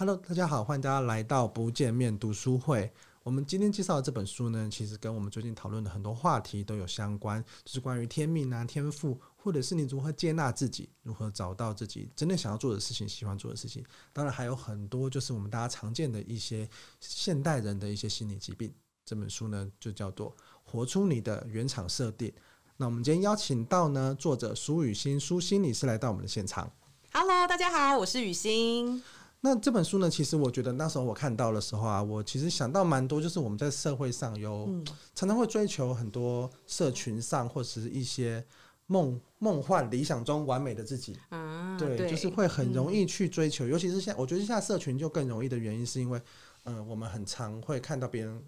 Hello，大家好，欢迎大家来到不见面读书会。我们今天介绍的这本书呢，其实跟我们最近讨论的很多话题都有相关，就是关于天命啊、天赋，或者是你如何接纳自己，如何找到自己真的想要做的事情、喜欢做的事情。当然还有很多就是我们大家常见的一些现代人的一些心理疾病。这本书呢，就叫做《活出你的原厂设定》。那我们今天邀请到呢，作者苏雨欣苏心理师来到我们的现场。Hello，大家好，我是雨欣。那这本书呢，其实我觉得那时候我看到的时候啊，我其实想到蛮多，就是我们在社会上有常常会追求很多社群上或者是一些梦梦幻理想中完美的自己，啊，对，对，就是会很容易去追求，尤其是现在，我觉得现在社群就更容易的原因是因为，嗯，我们很常会看到别人。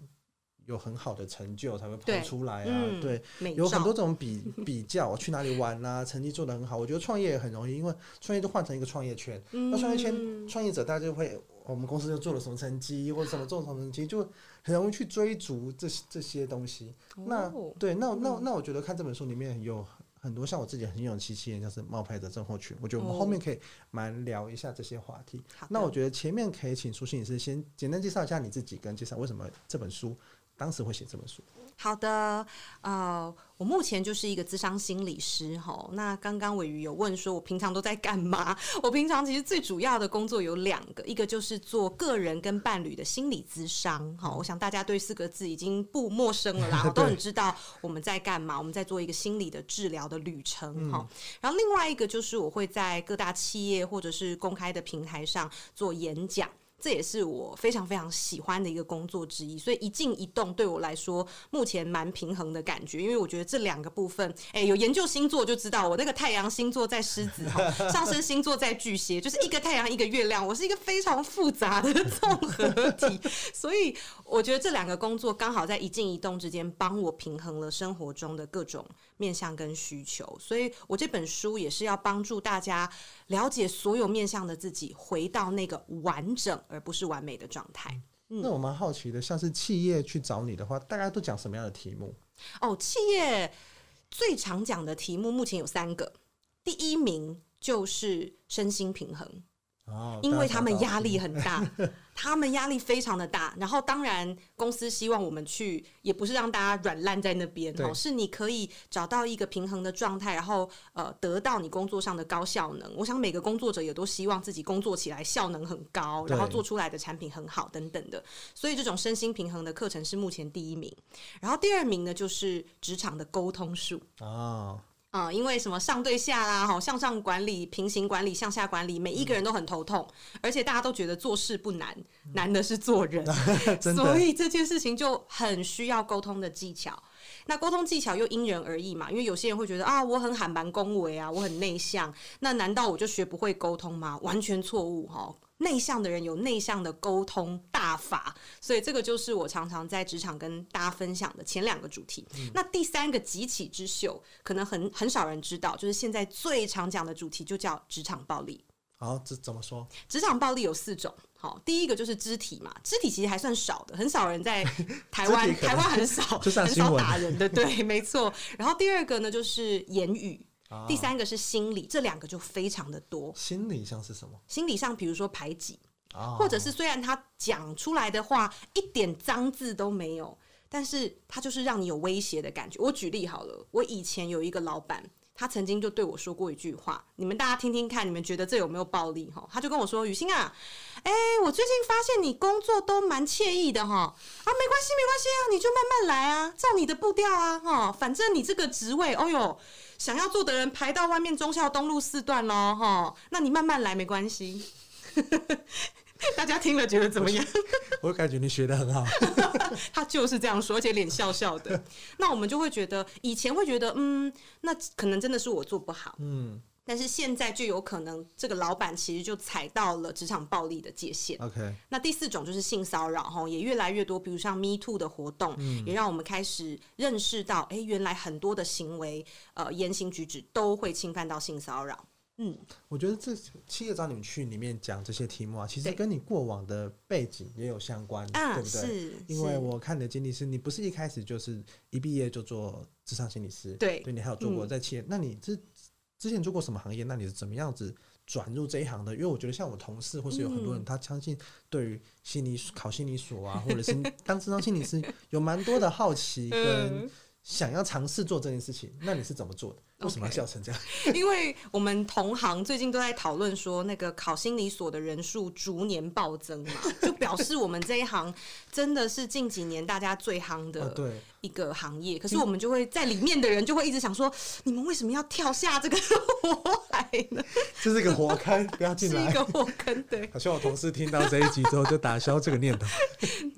有很好的成就才会跑出来啊，对，有很多种比 比较，我去哪里玩啊，成绩做得很好。我觉得创业也很容易，因为创业就换成一个创业圈，嗯、那创业圈创业者大家就会，我们公司就做了什么成绩，或者什么做了什么成绩，就很容易去追逐这这些东西。哦、那对，那那那我觉得看这本书里面有很多像我自己很有戚戚焉，就是冒牌者症候群。我觉得我们后面可以蛮聊一下这些话题。哦、那我觉得前面可以请苏心理师先简单介绍一下你自己，跟介绍为什么这本书。当时会写这本书。好的，呃，我目前就是一个咨商心理师哈。那刚刚玮瑜有问说，我平常都在干嘛？我平常其实最主要的工作有两个，一个就是做个人跟伴侣的心理咨商。哈，我想大家对四个字已经不陌生了啦，我都很知道我们在干嘛。我们在做一个心理的治疗的旅程哈。然后另外一个就是我会在各大企业或者是公开的平台上做演讲。这也是我非常非常喜欢的一个工作之一，所以一静一动对我来说目前蛮平衡的感觉。因为我觉得这两个部分，哎，有研究星座就知道，我那个太阳星座在狮子哈，上升星座在巨蟹，就是一个太阳一个月亮，我是一个非常复杂的综合体。所以我觉得这两个工作刚好在一静一动之间帮我平衡了生活中的各种面向跟需求。所以我这本书也是要帮助大家了解所有面向的自己，回到那个完整。而不是完美的状态。嗯，那我蛮好奇的，像是企业去找你的话，大家都讲什么样的题目？哦，企业最常讲的题目目前有三个，第一名就是身心平衡。哦，因为他们压力 很大，他们压力非常的大。然后，当然，公司希望我们去，也不是让大家软烂在那边，哦，是你可以找到一个平衡的状态，然后呃，得到你工作上的高效能。我想每个工作者也都希望自己工作起来效能很高，然后做出来的产品很好等等的。所以，这种身心平衡的课程是目前第一名。然后，第二名呢，就是职场的沟通术哦。啊、嗯，因为什么上对下啦，哈，向上管理、平行管理、向下管理，每一个人都很头痛，嗯、而且大家都觉得做事不难，嗯、难的是做人，的所以这件事情就很需要沟通的技巧。那沟通技巧又因人而异嘛，因为有些人会觉得啊，我很喊蛮恭维啊，我很内向，那难道我就学不会沟通吗？完全错误哈。内向的人有内向的沟通大法，所以这个就是我常常在职场跟大家分享的前两个主题。嗯、那第三个集起之秀，可能很很少人知道，就是现在最常讲的主题就叫职场暴力。好，这怎么说？职场暴力有四种。好，第一个就是肢体嘛，肢体其实还算少的，很少人在 台湾，台湾很少，很少打人的，对，没错。然后第二个呢，就是言语。第三个是心理，这两个就非常的多。心理上是什么？心理上，比如说排挤，或者是虽然他讲出来的话一点脏字都没有，但是他就是让你有威胁的感觉。我举例好了，我以前有一个老板，他曾经就对我说过一句话，你们大家听听看，你们觉得这有没有暴力？哈，他就跟我说：“雨欣啊，哎，我最近发现你工作都蛮惬意的哈，啊，没关系，没关系啊，你就慢慢来啊，照你的步调啊，哈，反正你这个职位，哦哟。”想要做的人排到外面忠孝东路四段喽，哈，那你慢慢来没关系。大家听了觉得怎么样？我感觉你学的很好。他就是这样说，而且脸笑笑的。那我们就会觉得，以前会觉得，嗯，那可能真的是我做不好，嗯。但是现在就有可能，这个老板其实就踩到了职场暴力的界限。OK，那第四种就是性骚扰，哈，也越来越多。比如像 Me Too 的活动，嗯、也让我们开始认识到，哎、欸，原来很多的行为，呃，言行举止都会侵犯到性骚扰。嗯，我觉得这七个找你们去里面讲这些题目啊，其实跟你过往的背景也有相关，对，对不对？是，因为我看你的经历是，你不是一开始就是一毕业就做职场心理师，对，对，你还有做过在企业，嗯、那你这。之前做过什么行业？那你是怎么样子转入这一行的？因为我觉得像我同事或是有很多人，他相信对于心理考心理所啊，或者是当智商心理师有蛮多的好奇跟想要尝试做这件事情。那你是怎么做的？为什么要笑成这样. 因为我们同行最近都在讨论说，那个考心理所的人数逐年暴增嘛，就表示我们这一行真的是近几年大家最夯的一个行业。可是我们就会在里面的人就会一直想说，你们为什么要跳下这个火海呢？这是一个火坑，不要进来。是一个火坑，对。好像我同事听到这一集之后就打消这个念头。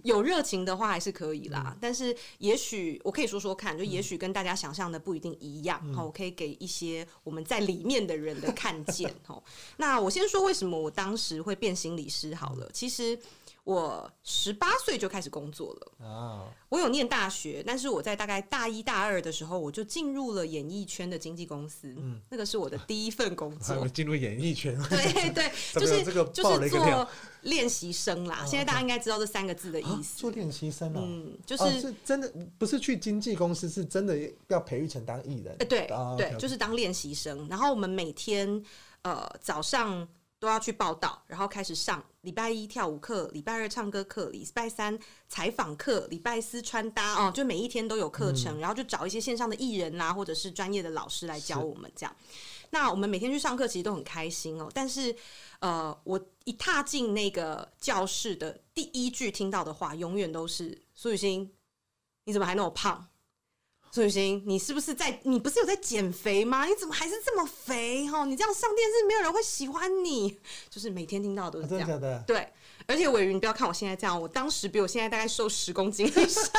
有热情的话还是可以啦，嗯、但是也许我可以说说看，就也许跟大家想象的不一定一样。好、嗯，我可以。给一些我们在里面的人的看见哦。那我先说为什么我当时会变心理师好了。其实我十八岁就开始工作了啊。我有念大学，但是我在大概大一大二的时候，我就进入了演艺圈的经纪公司。嗯，那个是我的第一份工 作。进入演艺圈，对对，就是就是做练习生啦。现在大家应该知道这三个字的意思。做练习生啊，嗯，就是是真的不是去经纪公司，是真的要培育成当艺人。哎，对对，就是当练习生。然后我们每天呃早上。都要去报道，然后开始上礼拜一跳舞课，礼拜二唱歌课，礼拜三采访课，礼拜四穿搭哦，就每一天都有课程，嗯、然后就找一些线上的艺人啊，或者是专业的老师来教我们这样。那我们每天去上课，其实都很开心哦。但是，呃，我一踏进那个教室的第一句听到的话，永远都是苏雨欣，你怎么还那么胖？苏雨欣，你是不是在？你不是有在减肥吗？你怎么还是这么肥？哈，你这样上电视，没有人会喜欢你。就是每天听到的都是这样。啊、真的，的。对，而且伟云，你不要看我现在这样，我当时比我现在大概瘦十公斤以上，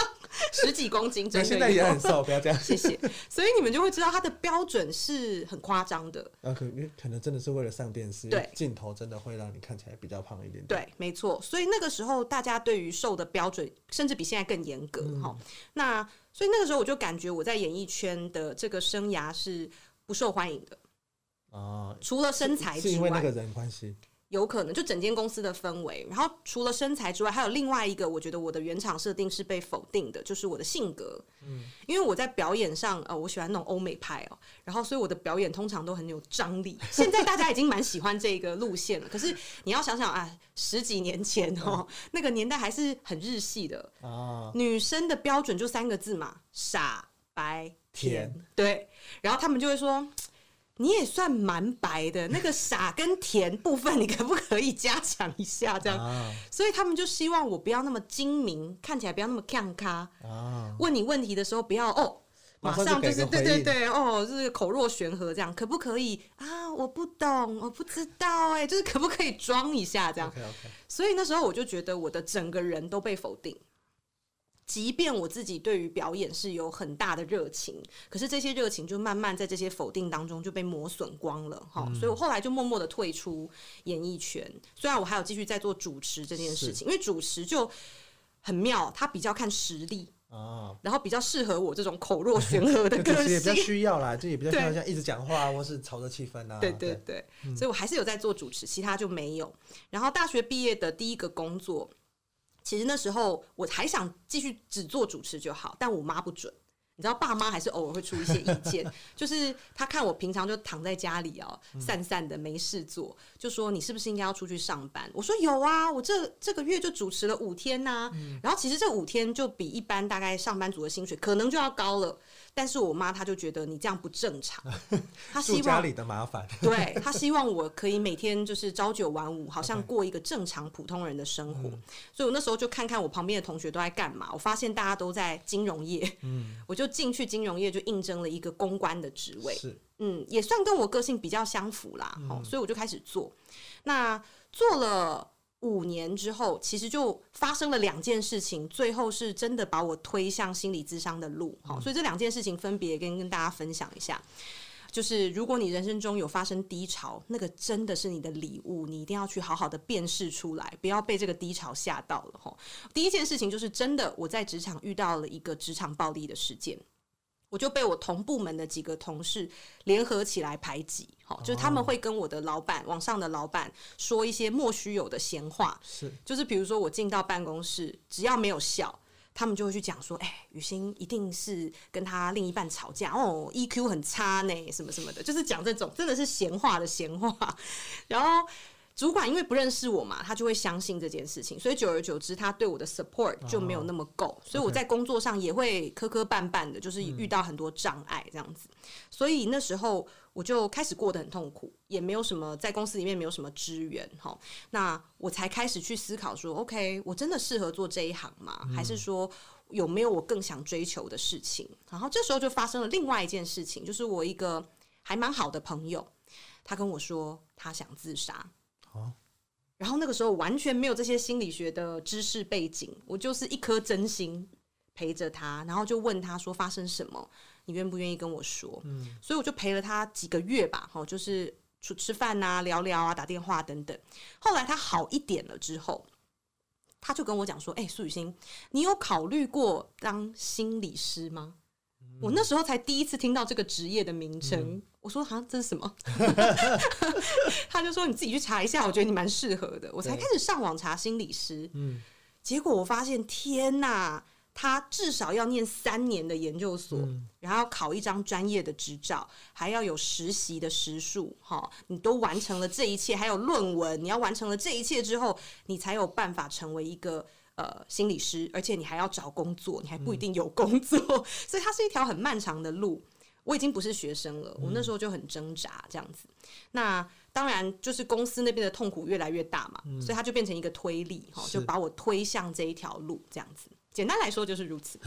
十几公斤。真的，现在也很瘦，不要这样。谢谢。所以你们就会知道，他的标准是很夸张的。啊，可可能真的是为了上电视，对，镜头真的会让你看起来比较胖一点点。对，没错。所以那个时候，大家对于瘦的标准，甚至比现在更严格。哈、嗯，那。所以那个时候我就感觉我在演艺圈的这个生涯是不受欢迎的啊，除了身材之外，是因为那个人关系。有可能就整间公司的氛围，然后除了身材之外，还有另外一个，我觉得我的原厂设定是被否定的，就是我的性格。嗯，因为我在表演上，呃，我喜欢那种欧美派哦，然后所以我的表演通常都很有张力。现在大家已经蛮喜欢这个路线了，可是你要想想啊，十几年前哦，那个年代还是很日系的啊，女生的标准就三个字嘛，傻白甜，对，然后他们就会说。你也算蛮白的，那个傻跟甜部分，你可不可以加强一下？这样，啊、所以他们就希望我不要那么精明，看起来不要那么看咖。啊，问你问题的时候不要哦，马上就是对对对哦，就是口若悬河这样，可不可以啊？我不懂，我不知道，哎，就是可不可以装一下这样？Okay, okay. 所以那时候我就觉得我的整个人都被否定。即便我自己对于表演是有很大的热情，可是这些热情就慢慢在这些否定当中就被磨损光了哈。嗯、所以我后来就默默的退出演艺圈。虽然我还有继续在做主持这件事情，因为主持就很妙，它比较看实力啊，然后比较适合我这种口若悬 河的个性，也比较需要啦，就也比较需要像一直讲话或是炒热气氛啊。对对对，所以我还是有在做主持，其他就没有。然后大学毕业的第一个工作。其实那时候我还想继续只做主持就好，但我妈不准。你知道，爸妈还是偶尔会出一些意见，就是他看我平常就躺在家里哦，散散的没事做，就说你是不是应该要出去上班？我说有啊，我这这个月就主持了五天呐。然后其实这五天就比一般大概上班族的薪水可能就要高了。但是我妈她就觉得你这样不正常，她希望家里的麻烦，对，她希望 我可以每天就是朝九晚五，好像过一个正常普通人的生活。所以我那时候就看看我旁边的同学都在干嘛，我发现大家都在金融业，嗯，我就进去金融业就应征了一个公关的职位，是，嗯，也算跟我个性比较相符啦，嗯，所以我就开始做，那做了。五年之后，其实就发生了两件事情，最后是真的把我推向心理咨商的路。好，所以这两件事情分别跟跟大家分享一下。就是如果你人生中有发生低潮，那个真的是你的礼物，你一定要去好好的辨识出来，不要被这个低潮吓到了。哈，第一件事情就是真的，我在职场遇到了一个职场暴力的事件。我就被我同部门的几个同事联合起来排挤，好，就是他们会跟我的老板、往上的老板说一些莫须有的闲话，是，就是比如说我进到办公室，只要没有笑，他们就会去讲说，哎、欸，予昕一定是跟他另一半吵架哦，EQ 很差呢，什么什么的，就是讲这种真的是闲话的闲话。然后主管因为不认识我嘛，他就会相信这件事情，所以久而久之，他对我的 support 就没有那么够，哦、所以我在工作上也会磕磕绊绊的，就是遇到很多障碍这样子。嗯、所以那时候。我就开始过得很痛苦，也没有什么在公司里面没有什么支援哈，那我才开始去思考说，OK，我真的适合做这一行吗？还是说有没有我更想追求的事情？然后这时候就发生了另外一件事情，就是我一个还蛮好的朋友，他跟我说他想自杀。然后那个时候完全没有这些心理学的知识背景，我就是一颗真心陪着他，然后就问他说发生什么。你愿不愿意跟我说？嗯，所以我就陪了他几个月吧，哈，就是出吃饭啊、聊聊啊、打电话等等。后来他好一点了之后，他就跟我讲说：“哎、欸，苏雨欣，你有考虑过当心理师吗？”嗯、我那时候才第一次听到这个职业的名称，嗯、我说：“哈这是什么？” 他就说：“你自己去查一下，我觉得你蛮适合的。”我才开始上网查心理师，嗯，结果我发现，天哪！他至少要念三年的研究所，嗯、然后要考一张专业的执照，还要有实习的时数。哈，你都完成了这一切，还有论文，你要完成了这一切之后，你才有办法成为一个呃心理师，而且你还要找工作，你还不一定有工作，嗯、所以它是一条很漫长的路。我已经不是学生了，我那时候就很挣扎这样子。嗯、那当然就是公司那边的痛苦越来越大嘛，嗯、所以它就变成一个推力，哈，就把我推向这一条路这样子。简单来说就是如此。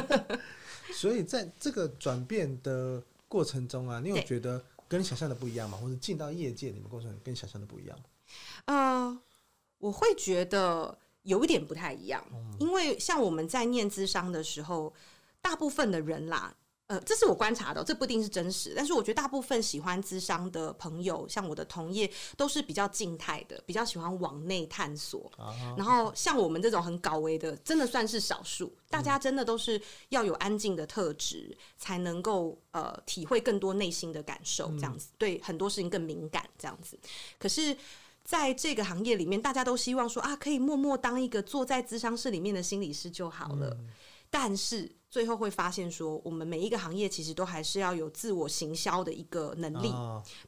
所以在这个转变的过程中啊，你有觉得跟你想象的不一样吗？或者进到业界，你们过程跟想象的不一样吗？呃，我会觉得有一点不太一样，嗯、因为像我们在念资商的时候，大部分的人啦。呃，这是我观察的，这不一定是真实。但是我觉得大部分喜欢咨商的朋友，像我的同业，都是比较静态的，比较喜欢往内探索。Uh. 然后像我们这种很高危的，真的算是少数。大家真的都是要有安静的特质，嗯、才能够呃体会更多内心的感受，这样子、嗯、对很多事情更敏感，这样子。可是在这个行业里面，大家都希望说啊，可以默默当一个坐在咨商室里面的心理师就好了。嗯、但是。最后会发现说，我们每一个行业其实都还是要有自我行销的一个能力。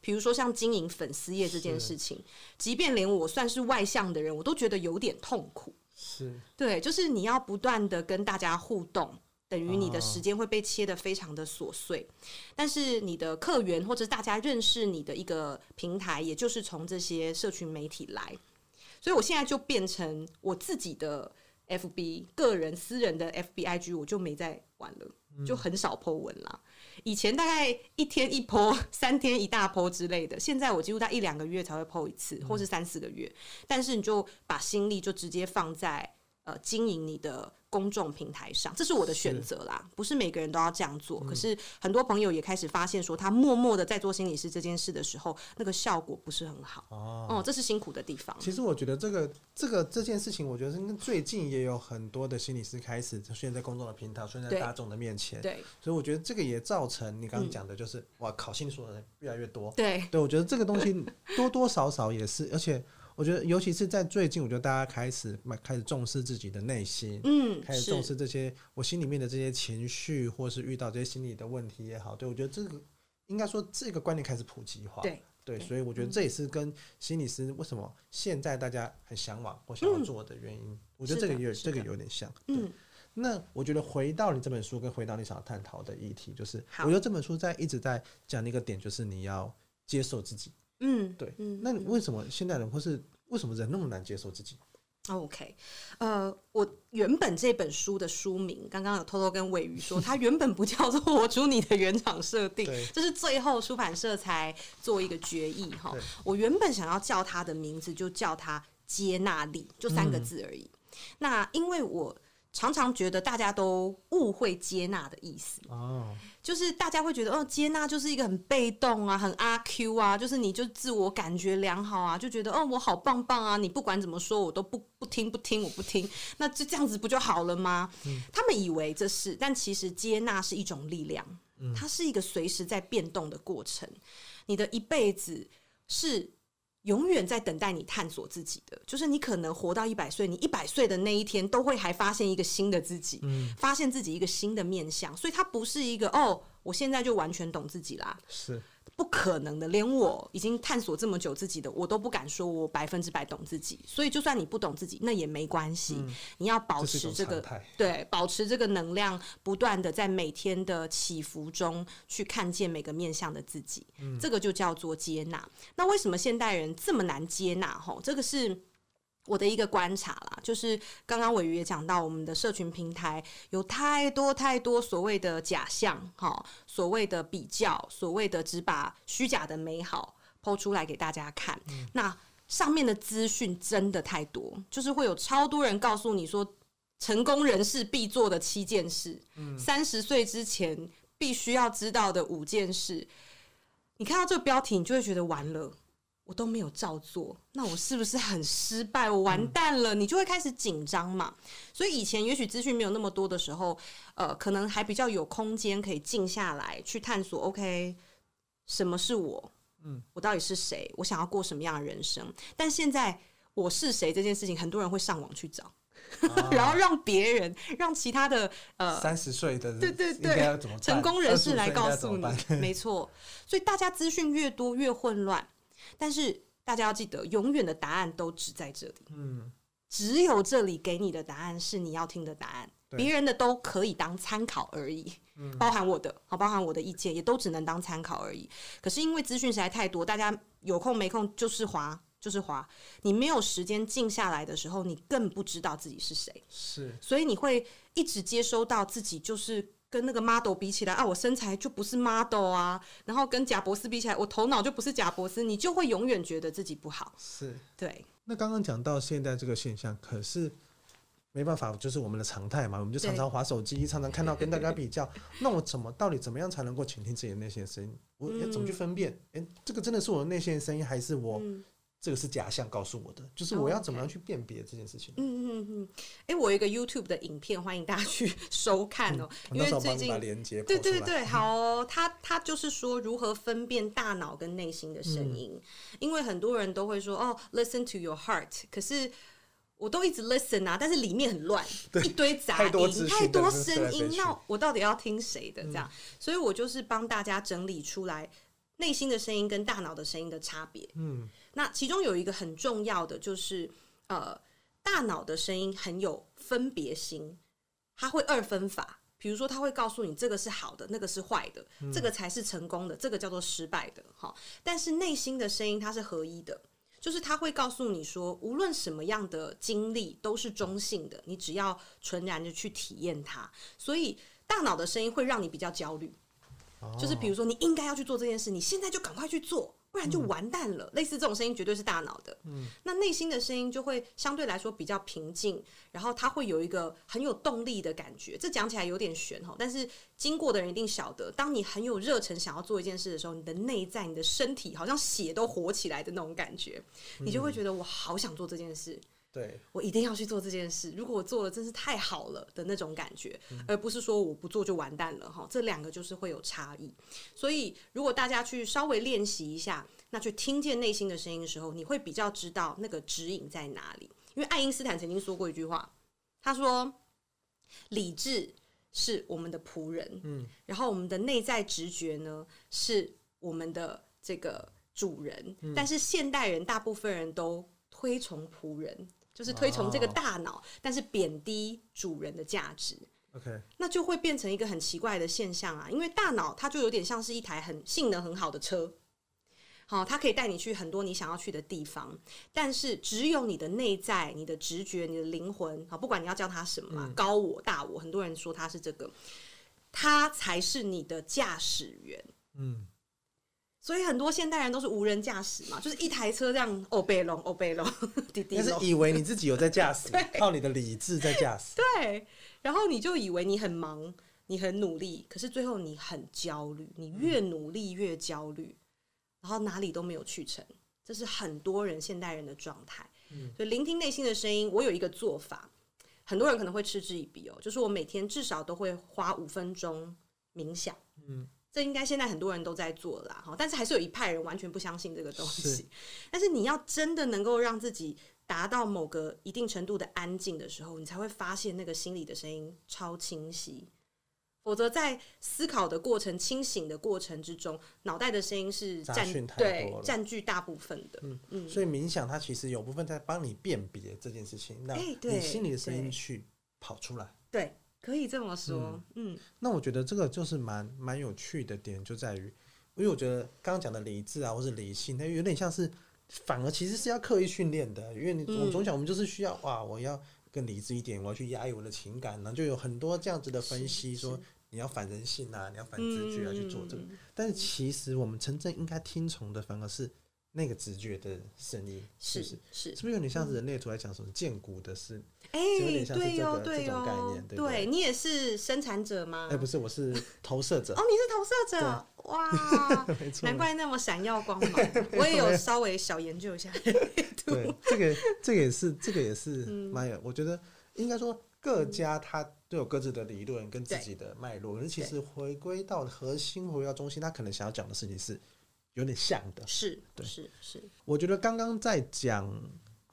比如说像经营粉丝业这件事情，即便连我算是外向的人，我都觉得有点痛苦。是，对，就是你要不断的跟大家互动，等于你的时间会被切得非常的琐碎。但是你的客源或者大家认识你的一个平台，也就是从这些社群媒体来。所以我现在就变成我自己的。F B 个人私人的 F B I G 我就没再玩了，就很少 po 文啦。以前大概一天一 po，三天一大 po 之类的，现在我几乎在一两个月才会 po 一次，或是三四个月。但是你就把心力就直接放在呃经营你的。公众平台上，这是我的选择啦，是不是每个人都要这样做。嗯、可是很多朋友也开始发现，说他默默的在做心理师这件事的时候，那个效果不是很好。哦，哦，这是辛苦的地方。其实我觉得这个这个这件事情，我觉得最近也有很多的心理师开始出现在公众的平台，出现在大众的面前。对，所以我觉得这个也造成你刚刚讲的，就是、嗯、哇，考心理所的人越来越多。对，对我觉得这个东西多多少少也是，而且。我觉得，尤其是在最近，我觉得大家开始蛮开始重视自己的内心，嗯，开始重视这些我心里面的这些情绪，或是遇到这些心理的问题也好，对我觉得这个应该说这个观念开始普及化，对对，所以我觉得这也是跟心理师为什么现在大家很向往或想要做的原因。嗯、我觉得这个也有这个有点像，嗯。那我觉得回到你这本书，跟回到你想要探讨的议题，就是我觉得这本书在一直在讲的一个点，就是你要接受自己。嗯，对，嗯，那为什么现代人或是为什么人那么难接受自己？OK，呃，我原本这本书的书名，刚刚有偷偷跟尾鱼说，它原本不叫做《活出你的原厂设定》，这是最后出版社才做一个决议哈。我原本想要叫它的名字，就叫它“接纳力”，就三个字而已。嗯、那因为我。常常觉得大家都误会接纳的意思。哦，就是大家会觉得哦，接纳就是一个很被动啊，很阿 Q 啊，就是你就自我感觉良好啊，就觉得哦，我好棒棒啊，你不管怎么说我都不不听不听我不听，那就这样子不就好了吗？嗯，他们以为这是，但其实接纳是一种力量，它是一个随时在变动的过程，你的一辈子是永远在等待你探索自己的，就是你可能活到一百岁，你一百岁的那一天都会还发现一个新的自己，嗯，发现自己一个新的面相，所以它不是一个哦，我现在就完全懂自己啦，是。不可能的，连我已经探索这么久自己的，我都不敢说我百分之百懂自己。所以，就算你不懂自己，那也没关系。嗯、你要保持这个这对，保持这个能量，不断的在每天的起伏中去看见每个面向的自己。嗯、这个就叫做接纳。那为什么现代人这么难接纳？吼，这个是。我的一个观察啦，就是刚刚伟瑜也讲到，我们的社群平台有太多太多所谓的假象，哈，所谓的比较，所谓的只把虚假的美好抛出来给大家看。嗯、那上面的资讯真的太多，就是会有超多人告诉你说，成功人士必做的七件事，三十岁之前必须要知道的五件事。你看到这个标题，你就会觉得完了。我都没有照做，那我是不是很失败？我完蛋了，嗯、你就会开始紧张嘛。所以以前也许资讯没有那么多的时候，呃，可能还比较有空间可以静下来去探索。OK，什么是我？嗯，我到底是谁？我想要过什么样的人生？但现在我是谁这件事情，很多人会上网去找，啊、然后让别人、让其他的呃三十岁的对对对成功人士来告诉你。没错，所以大家资讯越多越混乱。但是大家要记得，永远的答案都只在这里。嗯，只有这里给你的答案是你要听的答案，别人的都可以当参考而已。嗯，包含我的，好，包含我的意见，也都只能当参考而已。可是因为资讯实在太多，大家有空没空就是滑，就是滑。你没有时间静下来的时候，你更不知道自己是谁。是，所以你会一直接收到自己就是。跟那个 model 比起来啊，我身材就不是 model 啊，然后跟贾博士比起来，我头脑就不是贾博士，你就会永远觉得自己不好。是，对。那刚刚讲到现在这个现象，可是没办法，就是我们的常态嘛，我们就常常划手机，常常看到跟大家比较。那我怎么到底怎么样才能够倾听自己的内心声音？我要怎么去分辨？哎、嗯，这个真的是我的内心的声音，还是我？嗯这个是假象告诉我的，就是我要怎么样去辨别这件事情。嗯嗯嗯，哎、欸，我有一个 YouTube 的影片，欢迎大家去收看哦。嗯、因为最近，对对对，好、哦，他他就是说如何分辨大脑跟内心的声音。嗯、因为很多人都会说哦，listen to your heart，可是我都一直 listen 啊，但是里面很乱，一堆杂音，太多声音，那我到底要听谁的？这样，嗯、所以我就是帮大家整理出来内心的声音跟大脑的声音的差别。嗯。那其中有一个很重要的就是，呃，大脑的声音很有分别心，它会二分法。比如说，它会告诉你这个是好的，那个是坏的，嗯、这个才是成功的，这个叫做失败的。哈，但是内心的声音它是合一的，就是它会告诉你说，无论什么样的经历都是中性的，你只要纯然的去体验它。所以，大脑的声音会让你比较焦虑，哦、就是比如说你应该要去做这件事，你现在就赶快去做。不然就完蛋了。嗯、类似这种声音绝对是大脑的。嗯，那内心的声音就会相对来说比较平静，然后它会有一个很有动力的感觉。这讲起来有点玄哈，但是经过的人一定晓得，当你很有热忱想要做一件事的时候，你的内在、你的身体好像血都活起来的那种感觉，你就会觉得我好想做这件事。对，我一定要去做这件事。如果我做了，真是太好了的那种感觉，嗯、而不是说我不做就完蛋了哈。这两个就是会有差异。所以，如果大家去稍微练习一下，那去听见内心的声音的时候，你会比较知道那个指引在哪里。因为爱因斯坦曾经说过一句话，他说：“理智是我们的仆人，嗯，然后我们的内在直觉呢，是我们的这个主人。嗯、但是现代人大部分人都推崇仆人。”就是推崇这个大脑，哦、但是贬低主人的价值。OK，那就会变成一个很奇怪的现象啊！因为大脑它就有点像是一台很性能很好的车，好，它可以带你去很多你想要去的地方。但是只有你的内在、你的直觉、你的灵魂，好，不管你要叫它什么，嗯、高我、大我，很多人说它是这个，它才是你的驾驶员。嗯。所以很多现代人都是无人驾驶嘛，就是一台车这样哦贝龙欧贝龙滴滴，但是 以为你自己有在驾驶，靠你的理智在驾驶。对，然后你就以为你很忙，你很努力，可是最后你很焦虑，你越努力越焦虑，然后哪里都没有去成，这是很多人现代人的状态。嗯，所以聆听内心的声音，我有一个做法，很多人可能会嗤之以鼻哦，就是我每天至少都会花五分钟冥想。嗯。这应该现在很多人都在做啦，哈，但是还是有一派人完全不相信这个东西。但是你要真的能够让自己达到某个一定程度的安静的时候，你才会发现那个心里的声音超清晰。否则，在思考的过程、清醒的过程之中，脑袋的声音是占对占据大部分的。嗯嗯，所以冥想它其实有部分在帮你辨别这件事情，那你心里的声音去跑出来。对，可以这么说。嗯，嗯，那我觉得这个就是蛮蛮有趣的点，就在于，因为我觉得刚刚讲的理智啊，或是理性，它有点像是反而其实是要刻意训练的，因为你我总想我们就是需要哇，我要更理智一点，我要去压抑我的情感，然后就有很多这样子的分析说。你要反人性啊，你要反直觉啊，去做这个。嗯、但是其实我们真正应该听从的，反而是那个直觉的声音，是不是？是，是不是有点像是人类图来讲什么建骨的事？哎、欸，有点像是这个对、哦、这种概念。对，对，对，你也是生产者吗？哎、欸，不是，我是投射者。哦，你是投射者，哇，难怪那么闪耀光芒。我也有稍微小研究一下。对，这个这个也是，这个也是蛮有、嗯。我觉得应该说。各家它都有各自的理论跟自己的脉络，可是其实回归到核心，回归到中心，他可能想要讲的事情是有点像的。是，对，是是。我觉得刚刚在讲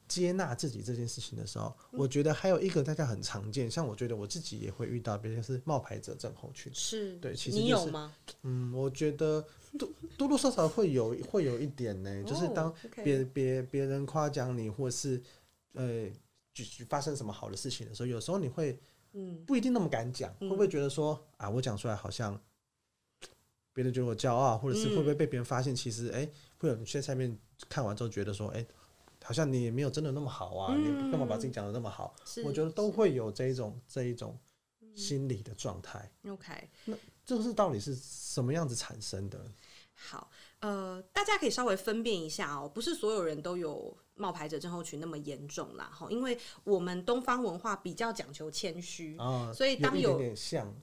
接纳自己这件事情的时候，嗯，我觉得还有一个大家很常见，像我觉得我自己也会遇到，比如是冒牌者症候群。是，对，其实，就是，你有吗？嗯，我觉得多多多少少会有会有一点呢，就是当别别别人夸奖你，或是呃。就发生什么好的事情的时候，有时候你会，嗯不一定那么敢讲，会不会觉得说啊，我讲出来好像别人觉得我骄傲，或者是会不会被别人发现？其实，哎，会有些下面看完之后觉得说，哎，好像你也没有真的那么好啊，你干嘛把自己讲的那么好？我觉得都会有这一种这一种心理的状态。OK，那这是到底是什么样子产生的？好，呃，大家可以稍微分辨一下哦，不是所有人都有。冒牌者症候群那么严重啦，哈，因为我们东方文化比较讲求谦虚，哦，所以当有，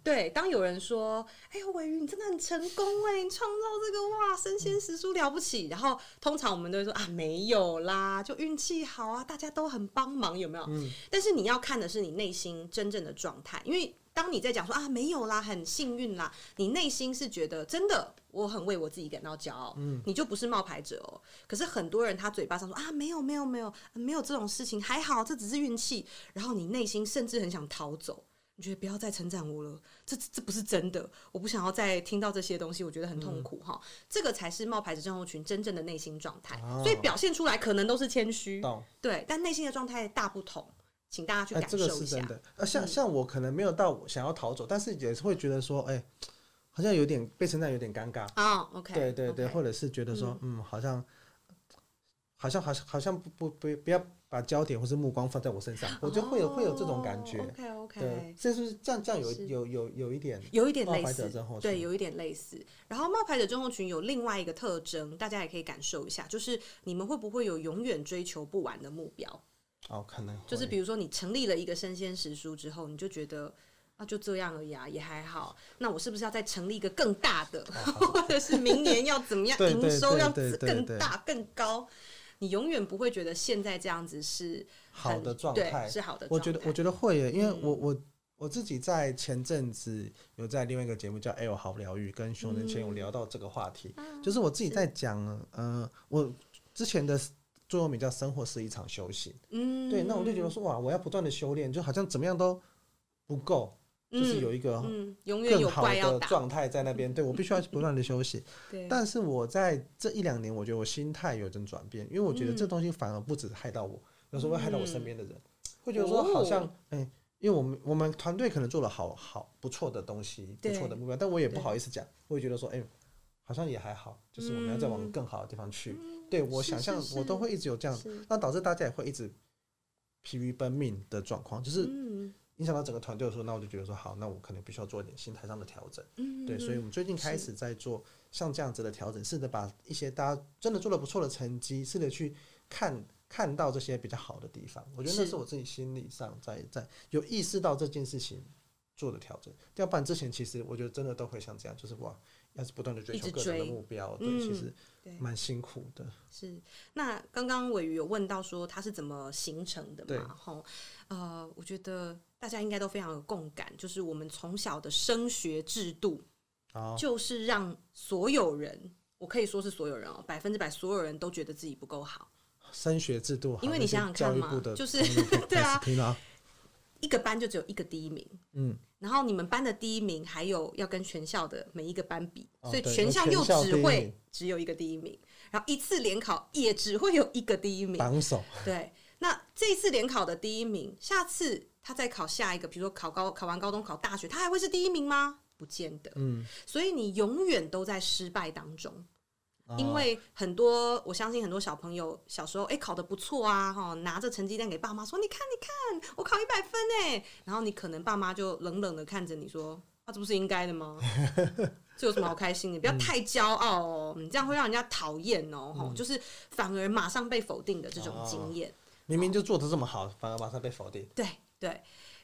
对，当有人说，哎呦，玮瑜你真的很成功哎，你创造这个哇，身先实书了不起，嗯，然后通常我们都会说啊，没有啦，就运气好啊，大家都很帮忙，有没有？嗯，但是你要看的是你内心真正的状态，因为。当你在讲说啊，没有啦，很幸运啦，你内心是觉得真的，我很为我自己感到骄傲，嗯，你就不是冒牌者哦。可是很多人他嘴巴上说啊，没有没有没有没有这种事情，还好，这只是运气。然后你内心甚至很想逃走，你觉得不要再称赞我了，这这不是真的，我不想要再听到这些东西，我觉得很痛苦哈、嗯。这个才是冒牌者症候群真正的内心状态、哦，所以表现出来可能都是谦虚，对，但内心的状态大不同。请大家去感受一下。这个是真的。呃，像像我可能没有到想要逃走，嗯、但是也是会觉得说，哎、欸，好像有点被称赞，有点尴尬啊。Oh, OK，对对对.或者是觉得说，嗯，嗯好像，好像好像好像不不不不要把焦点或是目光放在我身上，我就会有、oh, 会有这种感觉。OK OK，对，这是这样这样有有有有一点有一点类似，对，有一点类似。然后冒牌者症候群有另外一个特征，大家也可以感受一下，就是你们会不会有永远追求不完的目标？哦，可能就是比如说，你成立了一个生鲜食书之后，你就觉得啊，就这样而已啊，也还好。那我是不是要再成立一个更大的，哦、或者是明年要怎么样，营收要更大更高？你永远不会觉得现在这样子是好的状态，是好的。我觉得，我觉得会耶，因为我我我自己在前阵子有在另外一个节目叫《L 好疗愈》，跟熊仁谦有聊到这个话题，嗯、就是我自己在讲，嗯、呃，我之前的。座右铭叫“生活是一场修行”，嗯，对，那我就觉得说哇，我要不断的修炼，就好像怎么样都不够，嗯，就是有一个更好的状态在那边，嗯。对，我必须要不断的休息。对，但是我在这一两年，我觉得我心态有点转变，因为我觉得这东西反而不止害到我，有时候会害到我身边的人，嗯，会觉得说好像哎，欸，因为我们我们团队可能做了好好不错的东西，不错的目标，但我也不好意思讲，我会觉得说哎。欸好像也还好，就是我们要再往更好的地方去。嗯、对我想象，我都会一直有这样，那导致大家也会一直疲于奔命的状况，就是影响到整个团队的时候，那我就觉得说，好，那我可能必须要做一点心态上的调整。嗯，对，所以我们最近开始在做像这样子的调整，试着把一些大家真的做得不错的成绩，试着去看看到这些比较好的地方。我觉得那是我自己心理上在在有意识到这件事情做的调整。要不然之前其实我觉得真的都会像这样，就是哇。要是不断的追目标，对，其实蛮辛苦的。是，那刚刚伟瑜有问到说他是怎么形成的嘛？吼，呃，我觉得大家应该都非常有共感，就是我们从小的升学制度哦，就是让所有人，我可以说是所有人哦，百分之百所有人都觉得自己不够好。升学制度，因为你想想看嘛，就是 对啊，一个班就只有一个第一名，嗯，然后你们班的第一名还有要跟全校的每一个班比，哦、所以全校又只会只有一个第一名，然后一次联考也只会有一个第一名，榜首。对，那这一次联考的第一名，下次他再考下一个，比如说考高考完高中考大学，他还会是第一名吗？不见得，嗯，所以你永远都在失败当中。因为很多，我相信很多小朋友小时候哎、欸、考得不错啊，哈，拿着成绩单给爸妈说，你看你看，我考一百分哎，然后你可能爸妈就冷冷的看着你说，啊，这不是应该的吗？这有什么好开心的？不要太骄傲哦，你这样会让人家讨厌哦，哈、嗯，就是反而马上被否定的这种经验，明明就做的这么好，反而马上被否定，对对。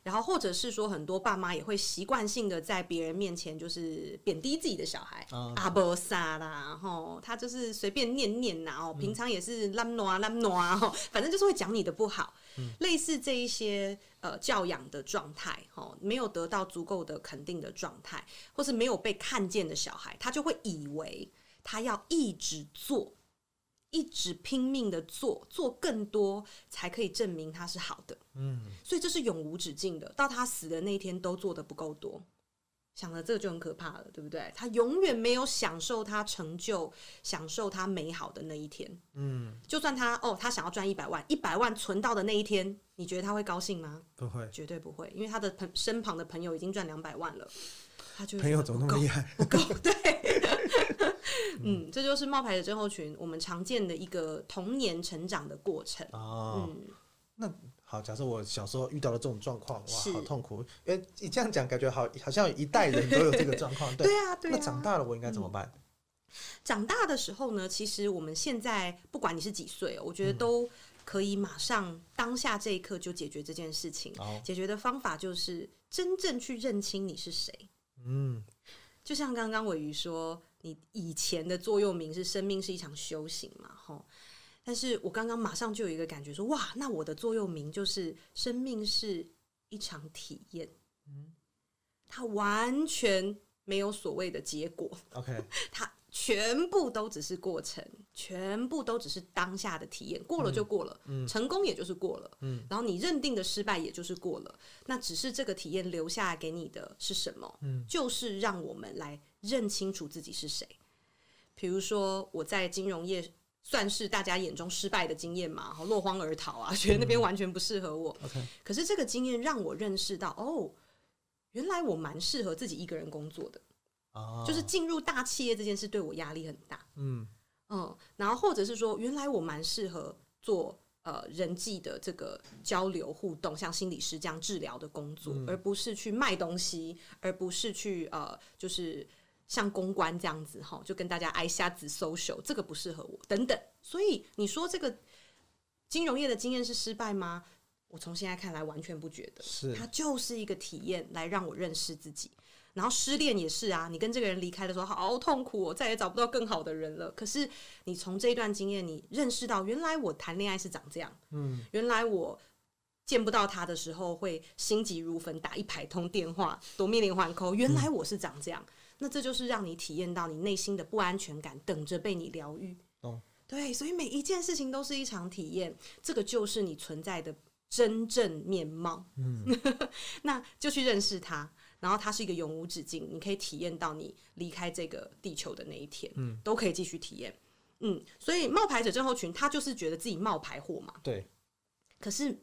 然后，或者是说，很多爸妈也会习惯性的在别人面前就是贬低自己的小孩，阿波萨啦，然后他就是随便念念呐，哦，平常也是烂挪烂挪啊，反正就是会讲你的不好，嗯、类似这一些呃教养的状态，哈，没有得到足够的肯定的状态，或是没有被看见的小孩，他就会以为他要一直做。一直拼命的做，做更多才可以证明他是好的。嗯，所以这是永无止境的，到他死的那一天都做的不够多。想了这个就很可怕了，对不对？他永远没有享受他成就、享受他美好的那一天。嗯，就算他哦，他想要赚一百万，一百万存到的那一天，你觉得他会高兴吗？不会，绝对不会，因为他的朋身旁的朋友已经赚两百万了，他就朋友怎么那么厉害？不够，对。嗯，这就是冒牌的症候群我们常见的一个童年成长的过程。哦，嗯，那好，假设我小时候遇到了这种状况，哇，好痛苦。因为你这样讲，感觉好好像一代人都有这个状况。对，对啊，对啊。那长大了我应该怎么办？嗯，长大的时候呢，其实我们现在不管你是几岁，我觉得都可以马上当下这一刻就解决这件事情。哦，解决的方法就是真正去认清你是谁。嗯，就像刚刚鮪鱼说。你以前的座右铭是“生命是一场修行”嘛？吼，但是我刚刚马上就有一个感觉说，哇，那我的座右铭就是“生命是一场体验”。嗯，它完全没有所谓的结果。OK，它。全部都只是过程，全部都只是当下的体验，过了就过了，嗯，成功也就是过了，嗯，然后你认定的失败也就是过了，那只是这个体验留下来给你的是什么？嗯，就是让我们来认清楚自己是谁。比如说我在金融业算是大家眼中失败的经验嘛，好落荒而逃啊，觉得那边完全不适合我。可是这个经验让我认识到，哦，原来我蛮适合自己一个人工作的。就是进入大企业这件事对我压力很大，嗯嗯，然后或者是说，原来我蛮适合做呃人际的这个交流互动，像心理师这样治疗的工作，嗯，而不是去卖东西，而不是去呃就是像公关这样子哈，就跟大家挨瞎子 social，这个不适合我等等。所以你说这个金融业的经验是失败吗？我从现在看来完全不觉得，是它就是一个体验，来让我认识自己。然后失恋也是啊，你跟这个人离开的时候好痛苦哦，再也找不到更好的人了。可是你从这一段经验，你认识到原来我谈恋爱是长这样，嗯，原来我见不到他的时候会心急如焚，打一排通电话，夺命连环 call，原来我是长这样。嗯，那这就是让你体验到你内心的不安全感，等着被你疗愈。哦，对，所以每一件事情都是一场体验，这个就是你存在的真正面貌。嗯，那就去认识他。然后它是一个永无止境，你可以体验到你离开这个地球的那一天，嗯，都可以继续体验，嗯，所以冒牌者症候群，他就是觉得自己冒牌货嘛，对，可是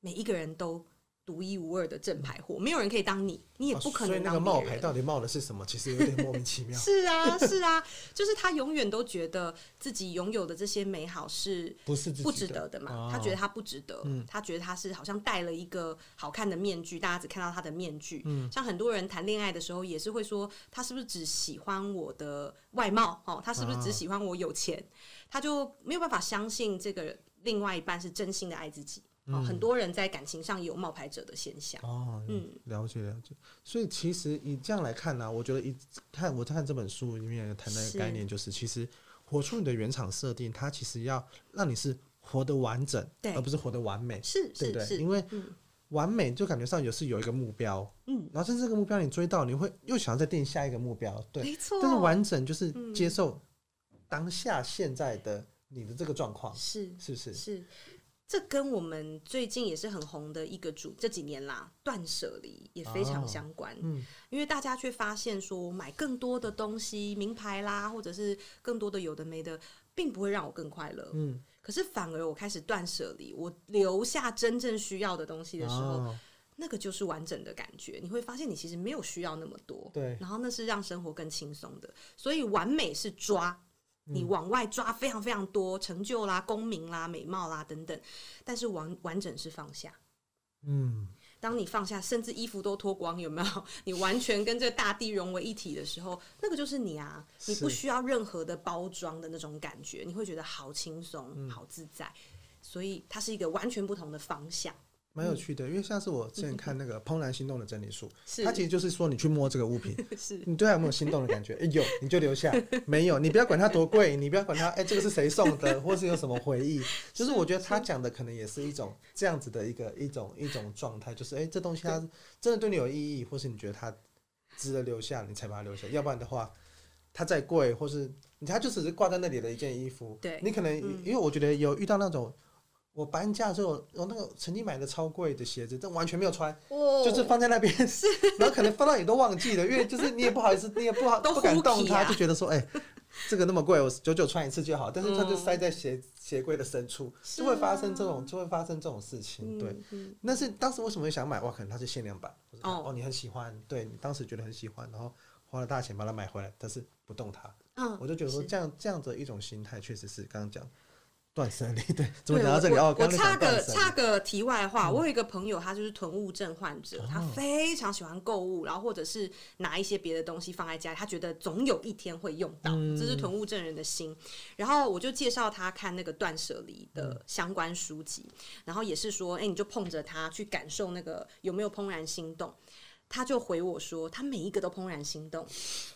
每一个人都。独一无二的正牌货，没有人可以当你，你也不可能。所以那个冒牌到底冒的是什么？其实有点莫名其妙。是啊，是啊，就是他永远都觉得自己拥有的这些美好是不是不值得的嘛？的他觉得他不值得，嗯，他觉得他是好像戴了一个好看的面具，大家只看到他的面具。嗯，像很多人谈恋爱的时候也是会说，他是不是只喜欢我的外貌？哦，他是不是只喜欢我有钱？他就没有办法相信这个另外一半是真心的爱自己。嗯、很多人在感情上有冒牌者的现象。哦，嗯，了解了解。所以其实以这样来看呢、啊，我觉得一看我看这本书里面谈的概念，就是其实活出你的原厂设定，它其实要让你是活得完整，而不是活得完美，是，对不对？是，因为完美就感觉上也是有一个目标，嗯，然后甚至这个目标你追到，你会又想要再定下一个目标，对，没错。但是完整就是接受当下现在的你的这个状况，是是不是是。这跟我们最近也是很红的一个主，这几年啦，断舍离也非常相关。嗯，因为大家却发现说，买更多的东西，名牌啦，或者是更多的有的没的，并不会让我更快乐。嗯，可是反而我开始断舍离，我留下真正需要的东西的时候，那个就是完整的感觉。你会发现，你其实没有需要那么多。对，然后那是让生活更轻松的。所以完美是抓。你往外抓非常非常多成就啦、功名啦、美貌啦等等，但是完完整是放下。嗯，当你放下，甚至衣服都脱光，有没有？你完全跟这个大地融为一体的时候，那个就是你啊！你不需要任何的包装的那种感觉，你会觉得好轻松、好自在。所以它是一个完全不同的方向。蛮有趣的，因为像是我之前看那个《怦然心动的整理术 》，它其实就是说，你去摸这个物品，你对它有没有心动的感觉？哎，有你就留下，没有你不要管它多贵，你不要管它，哎，这个是谁送的，或是有什么回忆？就是我觉得他讲的可能也是一种这样子的一个一种一种状态，就是哎，这东西它真的对你有意义，或是你觉得它值得留下，你才把它留下。要不然的话，它再贵，或是你它就只是挂在那里的一件衣服，对你可能因为我觉得有遇到那种。我搬家的时候，我那个曾经买的超贵的鞋子，但完全没有穿，哦、就是放在那边，然后可能放到你都忘记了，因为就是你也不好意思，你也不好不敢动它，就觉得说，哎、欸，这个那么贵，我久久穿一次就好。但是它就塞在鞋、嗯、鞋柜的深处，就会发生这种，就会发生这种事情。对，嗯、那是当时为什么会想买？哇，可能它是限量版，哦，哦，你很喜欢，对你当时觉得很喜欢，然后花了大钱把它买回来，但是不动它。嗯，我就觉得说这样这样子一种心态，确实是刚刚讲。断舍离，对，怎么讲到这里？哦，我插个插个题外话，我有一个朋友，他就是囤物症患者，他非常喜欢购物，然后或者是拿一些别的东西放在家里，他觉得总有一天会用到，这是囤物症人的心。然后我就介绍他看那个断舍离的相关书籍，然后也是说，哎，你就碰着他去感受那个有没有怦然心动。他就回我说，他每一个都怦然心动。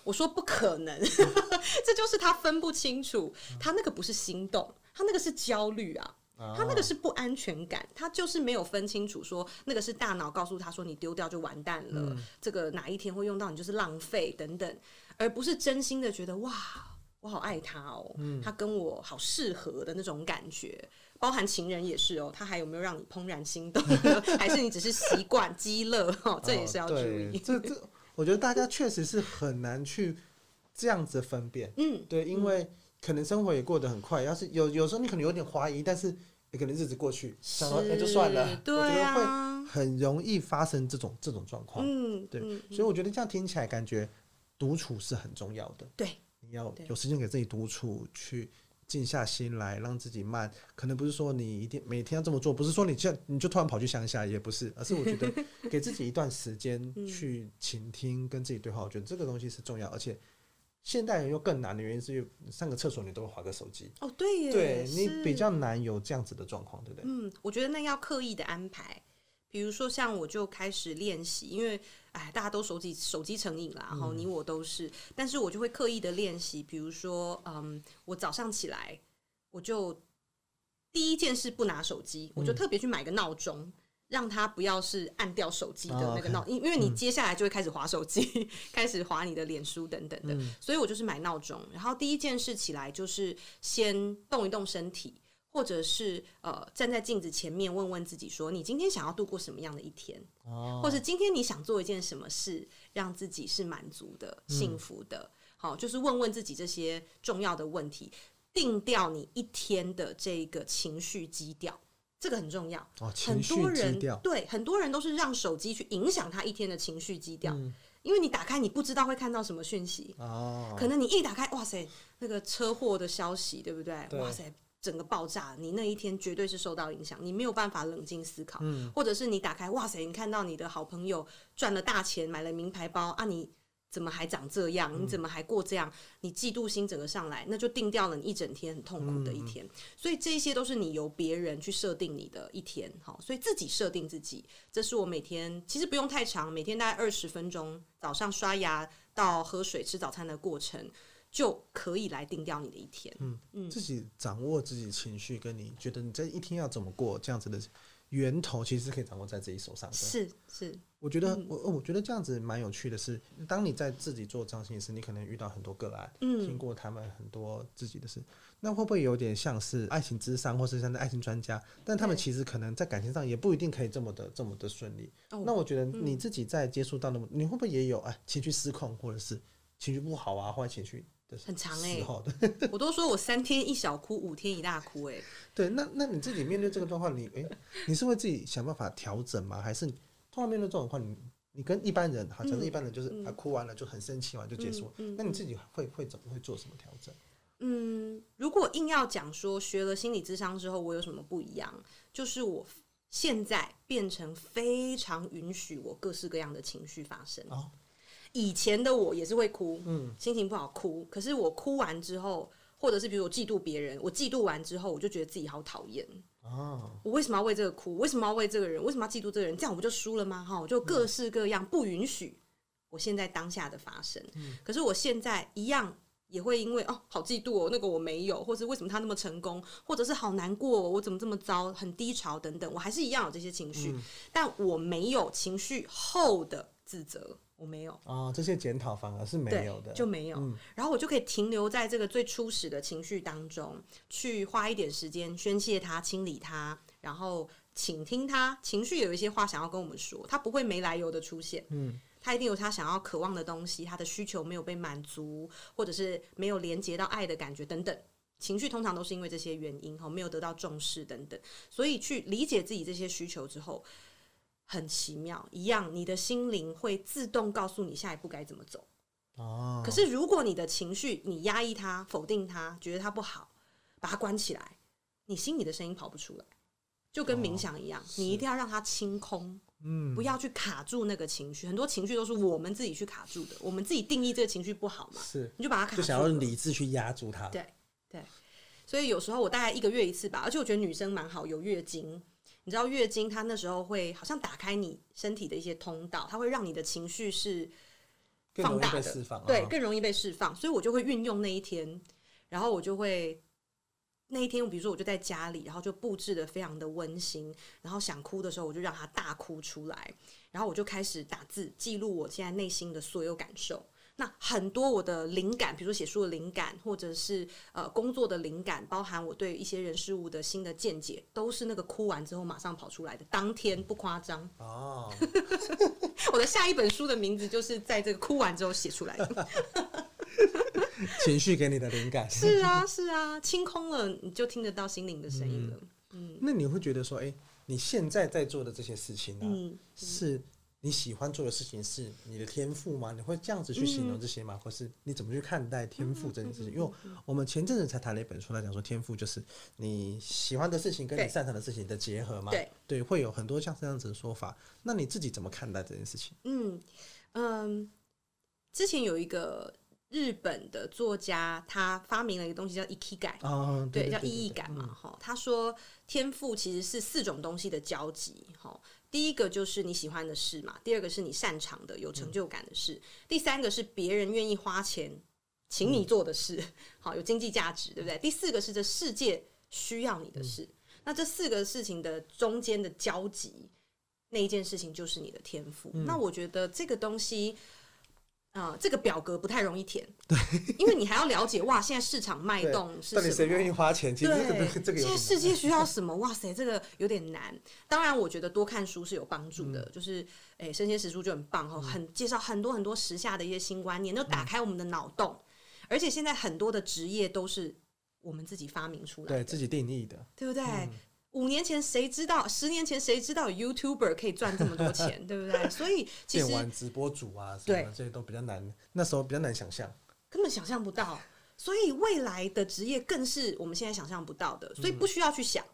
我说不可能，这就是他分不清楚，他那个不是心动。他那个是焦虑啊，他那个是不安全感，他就是没有分清楚，说那个是大脑告诉他说你丢掉就完蛋了，嗯、这个哪一天会用到你就是浪费等等，而不是真心的觉得哇，我好爱他哦，嗯、他跟我好适合的那种感觉，包含情人也是哦，他还有没有让你怦然心动，还是你只是习惯积乐？哦，这也是要注意。这这，我觉得大家确实是很难去这样子分辨，嗯，对，因为。嗯可能生活也过得很快，要是有有时候你可能有点怀疑，但是也可能日子过去，想说哎就算了，对啊，我觉得会很容易发生这种这种状况。嗯，对，嗯、所以我觉得这样听起来感觉独处是很重要的。对，你要有时间给自己独处，去静下心来，让自己慢。可能不是说你一定每天要这么做，不是说你这样你就突然跑去乡下，也不是，而是我觉得 给自己一段时间去倾听，跟自己对话。我觉得这个东西是重要，而且。现代人又更难的原因是，上个厕所你都会滑个手机。哦，对耶，对你比较难有这样子的状况，对不对？嗯，我觉得那要刻意的安排。比如说，像我就开始练习，因为哎，大家都手机手机成瘾了，然后你我都是，嗯、但是我就会刻意的练习。比如说，嗯，我早上起来，我就第一件事不拿手机，我就特别去买个闹钟。嗯让他不要是按掉手机的那个闹，因因为你接下来就会开始划手机，嗯、开始划你的脸书等等的，嗯、所以我就是买闹钟。然后第一件事起来就是先动一动身体，或者是呃站在镜子前面问问自己说：你今天想要度过什么样的一天？哦，或者今天你想做一件什么事，让自己是满足的、幸福的？嗯、好，就是问问自己这些重要的问题，定掉你一天的这个情绪基调。这个很重要，哦、很多人对很多人都是让手机去影响他一天的情绪基调，嗯、因为你打开你不知道会看到什么讯息，哦、可能你一打开，哇塞，那个车祸的消息，对不对？对哇塞，整个爆炸，你那一天绝对是受到影响，你没有办法冷静思考，嗯、或者是你打开，哇塞，你看到你的好朋友赚了大钱，买了名牌包啊，你。怎么还长这样？你怎么还过这样？你嫉妒心整个上来，那就定掉了你一整天很痛苦的一天。所以这些都是你由别人去设定你的一天，好，所以自己设定自己。这是我每天其实不用太长，每天大概二十分钟，早上刷牙到喝水吃早餐的过程就可以来定掉你的一天。嗯嗯，自己掌握自己情绪，跟你觉得你这一天要怎么过，这样子的源头其实是可以掌握在自己手上的。是是，我觉得、嗯、我我觉得这样子蛮有趣的是，当你在自己做咨商心理师，你可能遇到很多个案，嗯，听过他们很多自己的事，那会不会有点像是爱情之商，或是像是爱情专家？但他们其实可能在感情上也不一定可以这么的这么的顺利。哦、那我觉得你自己在接触到那么，你会不会也有哎情绪失控，或者是情绪不好啊，坏情绪？很长哎、欸，我都说我三天一小哭，五天一大哭哎、欸。对，那那你自己面对这个状况，你哎、欸，你是会自己想办法调整吗？还是通常面对这种状况，你你跟一般人，好像是一般人就是啊哭完了就很生气完就结束。那你自己会会怎么会做什么调整？嗯，如果硬要讲说学了心理智商之后我有什么不一样，就是我现在变成非常允许我各式各样的情绪发生。哦以前的我也是会哭，嗯，心情不好哭。可是我哭完之后，或者是比如我嫉妒别人，我嫉妒完之后，我就觉得自己好讨厌哦！我为什么要为这个哭？为什么要为这个人？为什么要嫉妒这个人？这样我不就输了吗？哈，我就各式各样不允许我现在当下的发生。嗯，可是我现在一样也会因为哦，好嫉妒哦，那个我没有，或是为什么他那么成功，或者是好难过，我怎么这么糟，很低潮等等，我还是一样有这些情绪，但我没有情绪后的自责。我没有啊、哦，这些检讨反而是没有的，就没有。嗯、然后我就可以停留在这个最初始的情绪当中，去花一点时间宣泄它、清理它，然后倾听它。情绪有一些话想要跟我们说，它不会没来由的出现。嗯，它一定有他想要渴望的东西，他的需求没有被满足，或者是没有连接到爱的感觉等等。情绪通常都是因为这些原因，哈，没有得到重视等等。所以去理解自己这些需求之后。很奇妙，一样，你的心灵会自动告诉你下一步该怎么走。哦。可是如果你的情绪你压抑它、否定它、觉得它不好，把它关起来，你心里的声音跑不出来，就跟冥想一样，哦、你一定要让它清空。嗯。不要去卡住那个情绪，很多情绪都是我们自己去卡住的，我们自己定义这个情绪不好嘛。是。你就把它卡住。就想要用理智去压住它。对对。所以有时候我大概一个月一次吧，而且我觉得女生蛮好，有月经。你知道月经，它那时候会好像打开你身体的一些通道，它会让你的情绪是放大的，释放，对，更容易被释放。所以我就会运用那一天，然后我就会那一天，比如说我就在家里，然后就布置的非常的温馨，然后想哭的时候，我就让它大哭出来，然后我就开始打字记录我现在内心的所有感受。那很多我的灵感，比如说写书的灵感，或者是呃工作的灵感，包含我对一些人事物的新的见解，都是那个哭完之后马上跑出来的，当天不夸张哦。我的下一本书的名字就是在这个哭完之后写出来的。情绪给你的灵感是啊是啊，清空了你就听得到心灵的声音了。嗯，嗯那你会觉得说，哎、欸，你现在在做的这些事情呢、啊，嗯嗯、是？你喜欢做的事情是你的天赋吗？你会这样子去形容这些吗？嗯、或是你怎么去看待天赋这件事情？因为我们前阵子才谈了一本书来讲说，天赋就是你喜欢的事情跟你擅长的事情的结合嘛。对，对，会有很多像这样子的说法。那你自己怎么看待这件事情？嗯嗯，之前有一个日本的作家，他发明了一个东西叫 ikigai，哦，对，叫意义感嘛。哈、嗯，他说天赋其实是四种东西的交集。哈。第一个就是你喜欢的事嘛，第二个是你擅长的、有成就感的事，嗯、第三个是别人愿意花钱请你做的事，嗯、好，有经济价值，对不对？第四个是这世界需要你的事。嗯、那这四个事情的中间的交集，那一件事情就是你的天赋。嗯、那我觉得这个东西。啊、呃，这个表格不太容易填，对，因为你还要了解哇，现在市场 脉动是什么？到底谁愿意花钱？其实这个对这个现在世界需要什么？哇塞，这个有点难。当然，我觉得多看书是有帮助的，嗯、就是诶，生鲜时书就很棒哈，很介绍很多很多时下的一些新观念，都打开我们的脑洞。嗯、而且现在很多的职业都是我们自己发明出来的，对自己定义的，对不对？嗯五年前谁知道？十年前谁知道 YouTuber 可以赚这么多钱，对不对？所以其实玩直播主啊，什么对这些都比较难，那时候比较难想象，根本想象不到。所以未来的职业更是我们现在想象不到的，所以不需要去想，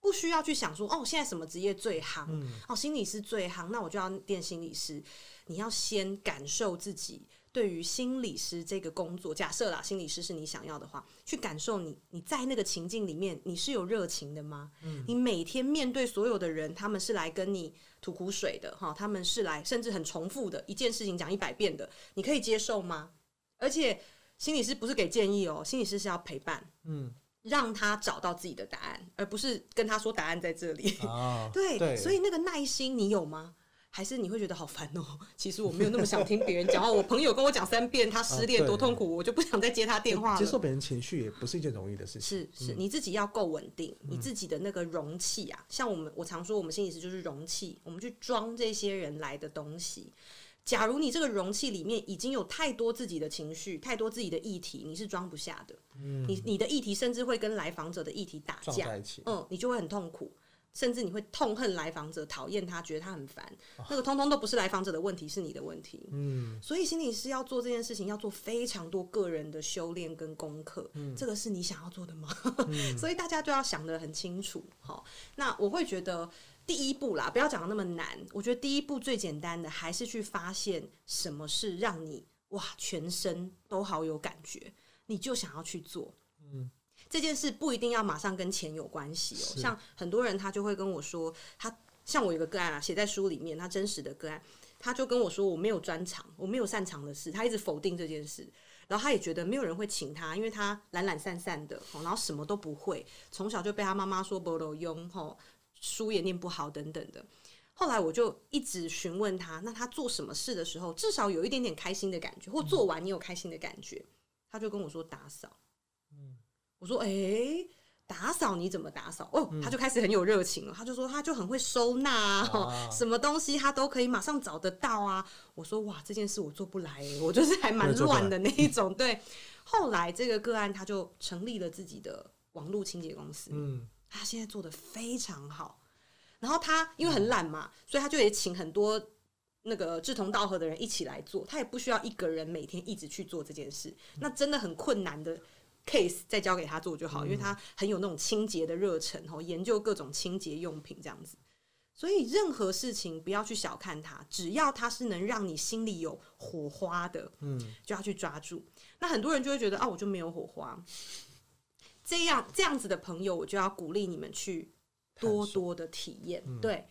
不需要去想说哦，现在什么职业最行？嗯、哦，心理师最行，那我就要变心理师。你要先感受自己。对于心理师这个工作，假设啦，心理师是你想要的话，去感受你你在那个情境里面，你是有热情的吗？嗯，你每天面对所有的人，他们是来跟你吐苦水的哈，他们是来甚至很重复的一件事情讲一百遍的，你可以接受吗？而且心理师不是给建议哦，心理师是要陪伴，嗯，让他找到自己的答案，而不是跟他说答案在这里。哦、对，对，所以那个耐心你有吗？还是你会觉得好烦哦、喔？其实我没有那么想听别人讲话。我朋友跟我讲三遍他失恋多痛苦，我就不想再接他电话了。接受别人情绪也不是一件容易的事情。是是，你自己要够稳定，你自己的那个容器啊，像我们我常说，我们心理师就是容器，我们去装这些人来的东西。假如你这个容器里面已经有太多自己的情绪，太多自己的议题，你是装不下的。嗯你你的议题甚至会跟来访者的议题打架，嗯，你就会很痛苦。甚至你会痛恨来访者，讨厌他，觉得他很烦。那个通通都不是来访者的问题，是你的问题。嗯，所以心理师要做这件事情，要做非常多个人的修炼跟功课。嗯，这个是你想要做的吗？嗯、所以大家就要想得很清楚。好，那我会觉得第一步啦，不要讲的那么难。我觉得第一步最简单的，还是去发现什么是让你哇全身都好有感觉，你就想要去做。嗯。这件事不一定要马上跟钱有关系哦，像很多人他就会跟我说，他像我有个个案啊，写在书里面，他真实的个案，他就跟我说，我没有专长，我没有擅长的事，他一直否定这件事，然后他也觉得没有人会请他，因为他懒懒散散的，然后什么都不会，从小就被他妈妈说不路用，吼，书也念不好等等的。后来我就一直询问他，那他做什么事的时候，至少有一点点开心的感觉，或做完你有开心的感觉，他就跟我说打扫。我说：“哎、欸，打扫你怎么打扫？哦，他就开始很有热情了。他就说他就很会收纳，啊，什么东西他都可以马上找得到啊。”我说：“哇，这件事我做不来，我就是还蛮乱的那一种。”对。后来这个个案他就成立了自己的网络清洁公司，嗯，他现在做的非常好。然后他因为很懒嘛，所以他就也请很多那个志同道合的人一起来做，他也不需要一个人每天一直去做这件事。那真的很困难的。Case 再交给他做就好，因为他很有那种清洁的热忱，哦，研究各种清洁用品这样子。所以任何事情不要去小看它，只要它是能让你心里有火花的，嗯，就要去抓住。那很多人就会觉得啊，我就没有火花。这样这样子的朋友，我就要鼓励你们去多多的体验，对，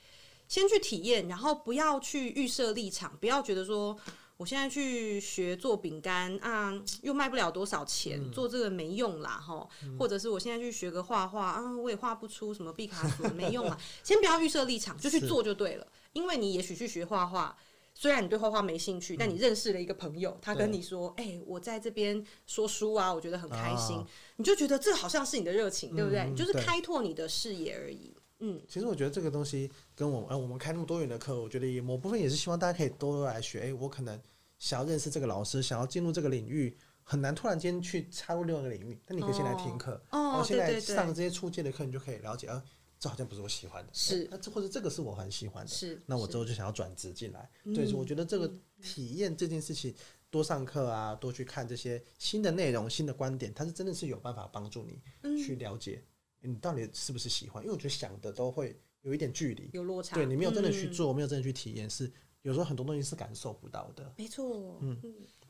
先去体验，然后不要去预设立场，不要觉得说。我现在去学做饼干啊，又卖不了多少钱，嗯、做这个没用啦，哈、嗯。或者是我现在去学个画画啊，我也画不出什么毕卡索，没用啦。先不要预设立场，就去做就对了。因为你也许去学画画，虽然你对画画没兴趣，嗯，但你认识了一个朋友，他跟你说：“哎、欸，我在这边说书啊，我觉得很开心。啊”你就觉得这好像是你的热情，对不对？嗯、就是开拓你的视野而已。嗯，其实我觉得这个东西跟我，哎、呃，我们开那么多元的课，我觉得也某部分也是希望大家可以多来学。哎、欸，我可能想要认识这个老师，想要进入这个领域，很难突然间去插入另外一个领域。那你可以先来听课，哦，然后现在上这些初阶的课，你就可以了解啊，这好像不是我喜欢的，是那这或者这个是我很喜欢的，是那我之后就想要转职进来。对，所以我觉得这个体验这件事情，多上课啊，多去看这些新的内容、新的观点，它是真的是有办法帮助你去了解。你到底是不是喜欢？因为我觉得想的都会有一点距离，有落差。对，你没有真的去做，嗯、没有真的去体验，是有时候很多东西是感受不到的。没错。嗯，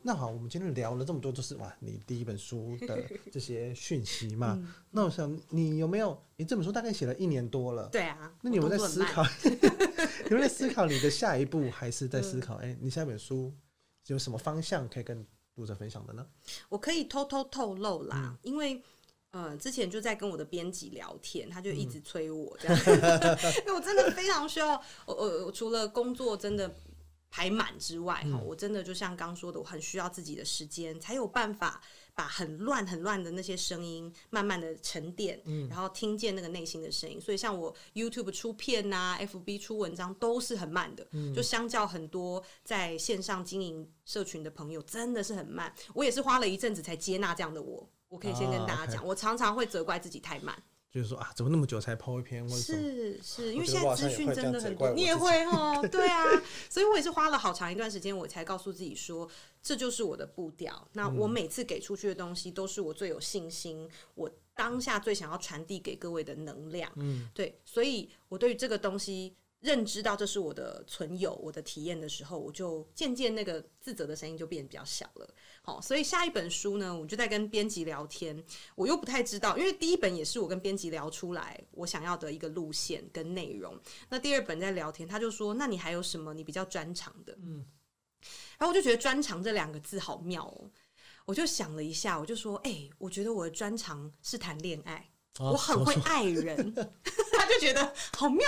那好，我们今天聊了这么多，就是哇，你第一本书的这些讯息嘛、嗯。那我想，你有没有？你这本书大概写了一年多了。对啊。那你有没有在思考？有没有在思考你的下一步？还是在思考？哎、你下一本书有什么方向可以跟读者分享的呢？我可以偷偷透露啦，嗯、因为。嗯，之前就在跟我的编辑聊天，他就一直催我这样，嗯、因为我真的非常需要，我我我除了工作真的排满之外，哈、嗯，我真的就像刚说的，我很需要自己的时间，才有办法把很乱很乱的那些声音慢慢的沉淀，嗯，然后听见那个内心的声音。所以像我 YouTube 出片啊，FB 出文章都是很慢的，嗯，就相较很多在线上经营社群的朋友，真的是很慢。我也是花了一阵子才接纳这样的我。我可以先跟大家讲，oh, okay. 我常常会责怪自己太慢，就是说啊，怎么那么久才 po 一篇？是是，因为现在资讯真的很多，你也会 哦，对啊，所以我也是花了好长一段时间，我才告诉自己说，这就是我的步调。那我每次给出去的东西，都是我最有信心，我当下最想要传递给各位的能量。嗯，对，所以我对于这个东西。认知到这是我的存有，我的体验的时候，我就渐渐那个自责的声音就变得比较小了。好，所以下一本书呢，我就在跟编辑聊天，我又不太知道，因为第一本也是我跟编辑聊出来我想要的一个路线跟内容。那第二本在聊天，他就说：“那你还有什么你比较专长的？”嗯，然后我就觉得“专长”这两个字好妙哦。我就想了一下，我就说：“哎、欸，我觉得我的专长是谈恋爱，哦、我很会爱人。”他就觉得好妙，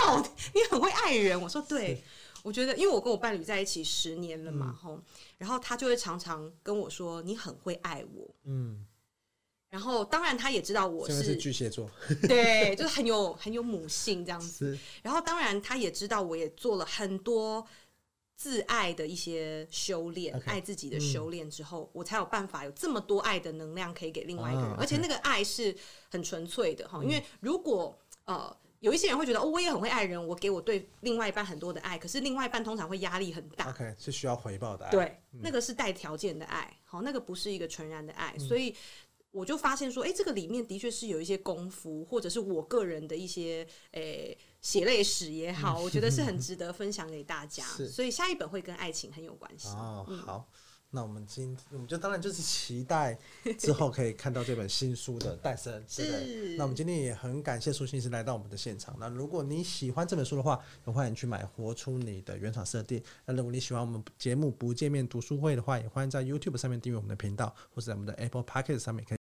你很会爱人。我说：“对，我觉得，因为我跟我伴侣在一起十年了嘛，吼、嗯，然后他就会常常跟我说：‘你很会爱我。’嗯，然后当然他也知道我是，是巨蟹座，对，就是很有很有母性这样子。然后当然他也知道，我也做了很多。”自爱的一些修炼，okay, 爱自己的修炼之后，嗯，我才有办法有这么多爱的能量可以给另外一个人，啊而且那个爱是很纯粹的哈。因为如果呃有一些人会觉得哦，我也很会爱人，我给我对另外一半很多的爱，可是另外一半通常会压力很大，OK 是需要回报的爱，对，嗯，那个是带条件的爱，好，那个不是一个纯然的爱，嗯，所以我就发现说，哎，欸，这个里面的确是有一些功夫，或者是我个人的一些诶。欸血泪史也好，我觉得是很 值得分享给大家。所以下一本会跟爱情很有关系。哦，好，那我们今我们就当然就是期待之后可以看到这本新书的诞生。是。那我们今天也很感谢苏心师来到我们的现场。那如果你喜欢这本书的话，也欢迎去买《活出你的原厂设定》。那如果你喜欢我们节目《不见面读书会》的话，也欢迎在 YouTube 上面订阅我们的频道，或者在我们的 Apple Podcast 上面可以。